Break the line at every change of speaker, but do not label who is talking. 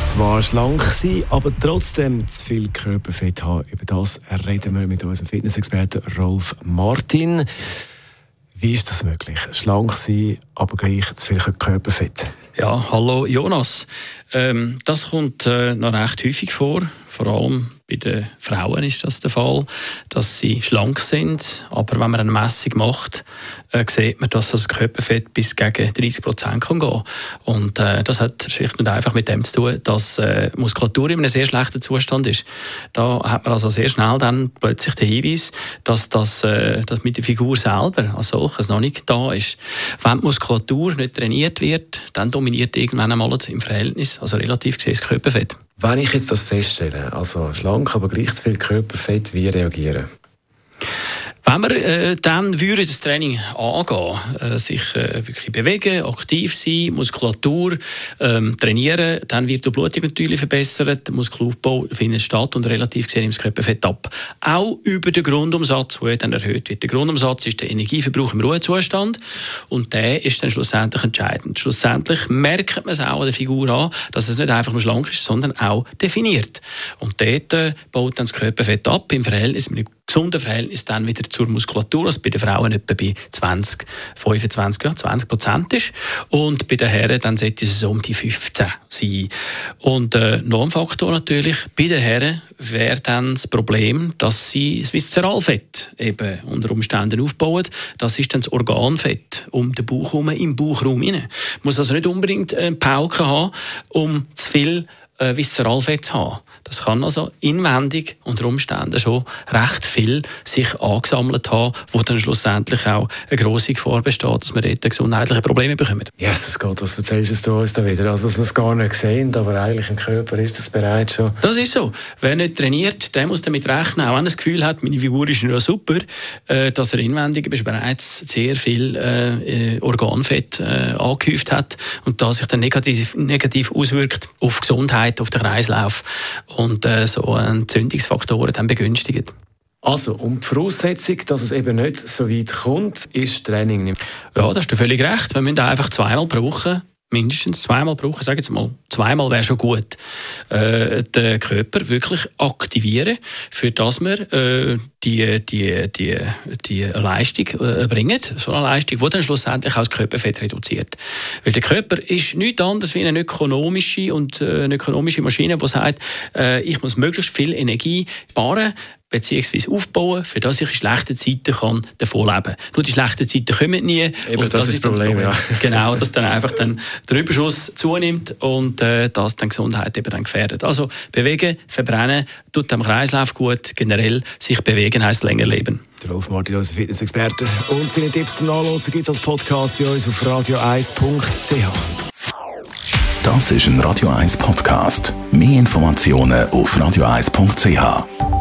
zwar schlank sein, aber trotzdem zu viel Körperfett haben. Über das reden wir mit unserem Fitnessexperten Rolf Martin. Wie ist das möglich? Schlank sein, aber gleich zu viel Körperfett?
Ja, hallo Jonas. Ähm, das kommt äh, noch recht häufig vor. Vor allem bei den Frauen ist das der Fall, dass sie schlank sind. Aber wenn man eine Messung macht, äh, sieht man, dass das Körperfett bis gegen 30 Prozent kann gehen. Und äh, das hat schlicht und einfach mit dem zu tun, dass äh, Muskulatur in einem sehr schlechten Zustand ist. Da hat man also sehr schnell dann plötzlich den Hinweis, dass das äh, dass mit der Figur selber als solches noch nicht da ist. Wenn die Muskulatur nicht trainiert wird, dann dominiert irgendwann einmal im Verhältnis, also relativ gesehen, das Körperfett.
Wenn ich jetzt das feststelle, also schlank, aber gleich zu viel Körperfett, wie reagieren?
Wenn wir äh, dann würden das Training angehen, äh, sich äh, wirklich bewegen, aktiv sein, Muskulatur ähm, trainieren, dann wird die Blutung natürlich verbessert, der Muskelaufbau findet statt und relativ gesehen nimmt das Körperfett ab. Auch über den Grundumsatz, der dann erhöht wird. Der Grundumsatz ist der Energieverbrauch im Ruhezustand und der ist dann schlussendlich entscheidend. Schlussendlich merkt man es auch an der Figur an, dass es nicht einfach nur schlank ist, sondern auch definiert. Und dort äh, baut dann das Körperfett ab im Verhältnis mit einem gesunden Verhältnis dann wieder zur Muskulatur, was bei den Frauen etwa bei 20, 25, ja, 20 Prozent ist. Und bei den Herren dann sollte es um die 15 sein. Und äh, noch ein Faktor natürlich, bei den Herren wäre dann das Problem, dass sie das Viszeralfett eben unter Umständen aufbauen. Das ist dann das Organfett um den Bauch herum, im Bauchraum hinein. Muss also nicht unbedingt eine Pauke haben, um zu viel äh, Viszeralfett haben. Das kann also inwendig unter Umständen schon recht viel sich angesammelt haben, wo dann schlussendlich auch eine grosse Gefahr besteht, dass wir dort gesundheitliche Probleme bekommen.
Ja, yes, Gott, was erzählst du uns da wieder? Also, dass wir es gar nicht sehen, aber eigentlich im Körper ist das bereits schon.
Das ist so. Wer nicht trainiert, der muss damit rechnen, auch wenn er das Gefühl hat, meine Figur ist nur super, äh, dass er inwendig bereits sehr viel äh, Organfett äh, angehäuft hat und das sich dann negativ, negativ auswirkt auf die Gesundheit, auf den Kreislauf und äh, so Entzündungsfaktoren dann begünstigen.
Also, und die Voraussetzung, dass es eben nicht so weit kommt, ist Training.
Ja, da hast du völlig recht. Wir müssen einfach zweimal brauchen, mindestens zweimal brauchen, sage jetzt mal, zweimal wäre schon gut, äh, den Körper wirklich aktivieren, für dass wir äh, die, die, die, die Leistung äh, bringen, so eine Leistung, die dann schlussendlich auch das Körperfett reduziert. Weil der Körper ist nichts anderes wie eine ökonomische und äh, eine ökonomische Maschine, die sagt, äh, ich muss möglichst viel Energie sparen, beziehungsweise aufbauen, für das ich in schlechten Zeiten kann davon leben kann. Nur die schlechten Zeiten kommen nie.
Eben, das, das, ist das Problem, Problem, ja.
Genau, dass dann einfach dann der Überschuss zunimmt und äh, das dann Gesundheit eben dann gefährdet. Also bewegen, verbrennen, tut dem Kreislauf gut, generell sich bewegen heisst länger leben.
Der Rolf Martin, unser Fitnessexperte. Und seine Tipps zum Nachlesen gibt es als Podcast bei uns auf radio1.ch.
Das ist ein Radio 1 Podcast. Mehr Informationen auf radio1.ch.